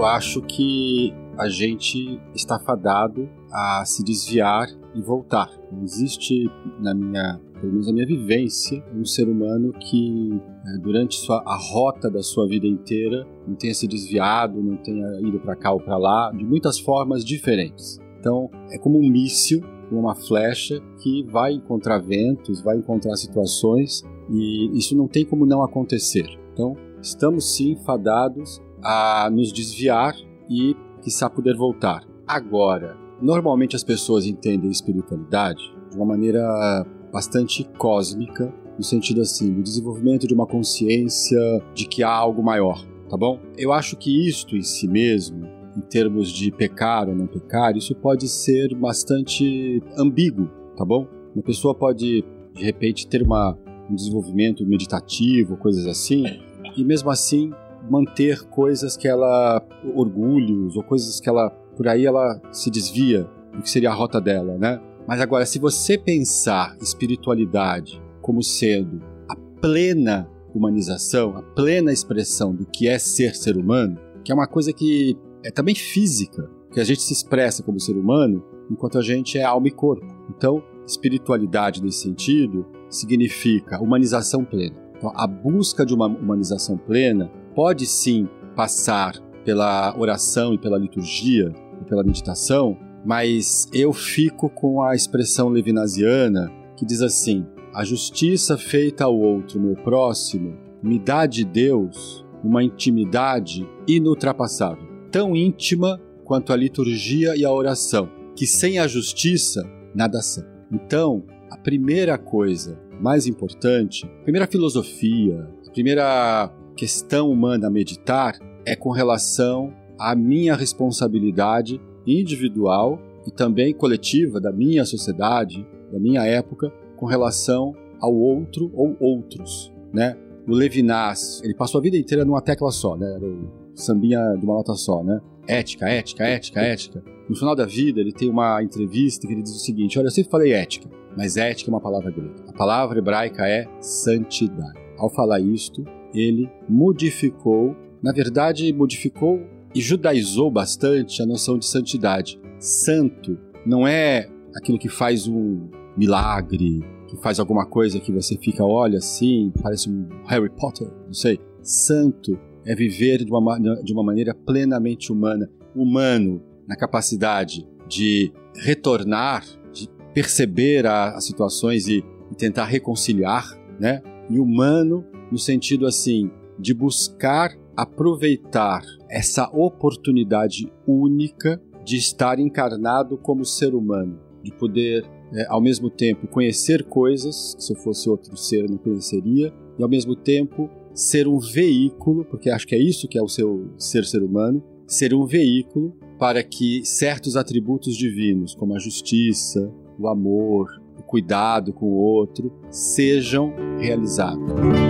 Eu acho que a gente está fadado a se desviar e voltar. Não existe na minha, pelo menos na minha vivência, um ser humano que é, durante sua, a rota da sua vida inteira não tenha se desviado, não tenha ido para cá ou para lá, de muitas formas diferentes. Então, é como um míssil, uma flecha que vai encontrar ventos, vai encontrar situações e isso não tem como não acontecer. Então, estamos sim fadados a nos desviar e, quiçá, poder voltar. Agora, normalmente as pessoas entendem espiritualidade de uma maneira bastante cósmica, no sentido assim, do desenvolvimento de uma consciência de que há algo maior, tá bom? Eu acho que isto em si mesmo, em termos de pecar ou não pecar, isso pode ser bastante ambíguo, tá bom? Uma pessoa pode, de repente, ter uma, um desenvolvimento meditativo, coisas assim, e mesmo assim manter coisas que ela orgulhos ou coisas que ela por aí ela se desvia do que seria a rota dela, né? Mas agora, se você pensar espiritualidade como sendo a plena humanização, a plena expressão do que é ser ser humano, que é uma coisa que é também física, que a gente se expressa como ser humano enquanto a gente é alma e corpo. Então, espiritualidade nesse sentido significa humanização plena. Então, a busca de uma humanização plena pode sim passar pela oração e pela liturgia, e pela meditação, mas eu fico com a expressão levinasiana que diz assim: a justiça feita ao outro, meu próximo, me dá de Deus uma intimidade inultrapassável, tão íntima quanto a liturgia e a oração, que sem a justiça nada são. Então, a primeira coisa mais importante, a primeira filosofia, a primeira questão humana a meditar é com relação à minha responsabilidade individual e também coletiva da minha sociedade, da minha época, com relação ao outro ou outros, né? O Levinas, ele passou a vida inteira numa tecla só, né? Era o sambinha de uma nota só, né? Ética, ética, ética, ética. No final da vida, ele tem uma entrevista que ele diz o seguinte: Olha, eu sempre falei ética, mas ética é uma palavra grega. A palavra hebraica é santidade. Ao falar isto, ele modificou, na verdade, modificou e judaizou bastante a noção de santidade. Santo não é aquilo que faz um milagre, que faz alguma coisa que você fica, olha assim, parece um Harry Potter, não sei. Santo é viver de uma, de uma maneira plenamente humana, humano na capacidade de retornar, de perceber as situações e, e tentar reconciliar, né? E humano no sentido assim de buscar aproveitar essa oportunidade única de estar encarnado como ser humano, de poder é, ao mesmo tempo conhecer coisas que se eu fosse outro ser não conheceria e ao mesmo tempo ser um veículo, porque acho que é isso que é o seu ser ser humano, ser um veículo para que certos atributos divinos, como a justiça, o amor, o cuidado com o outro, sejam realizados.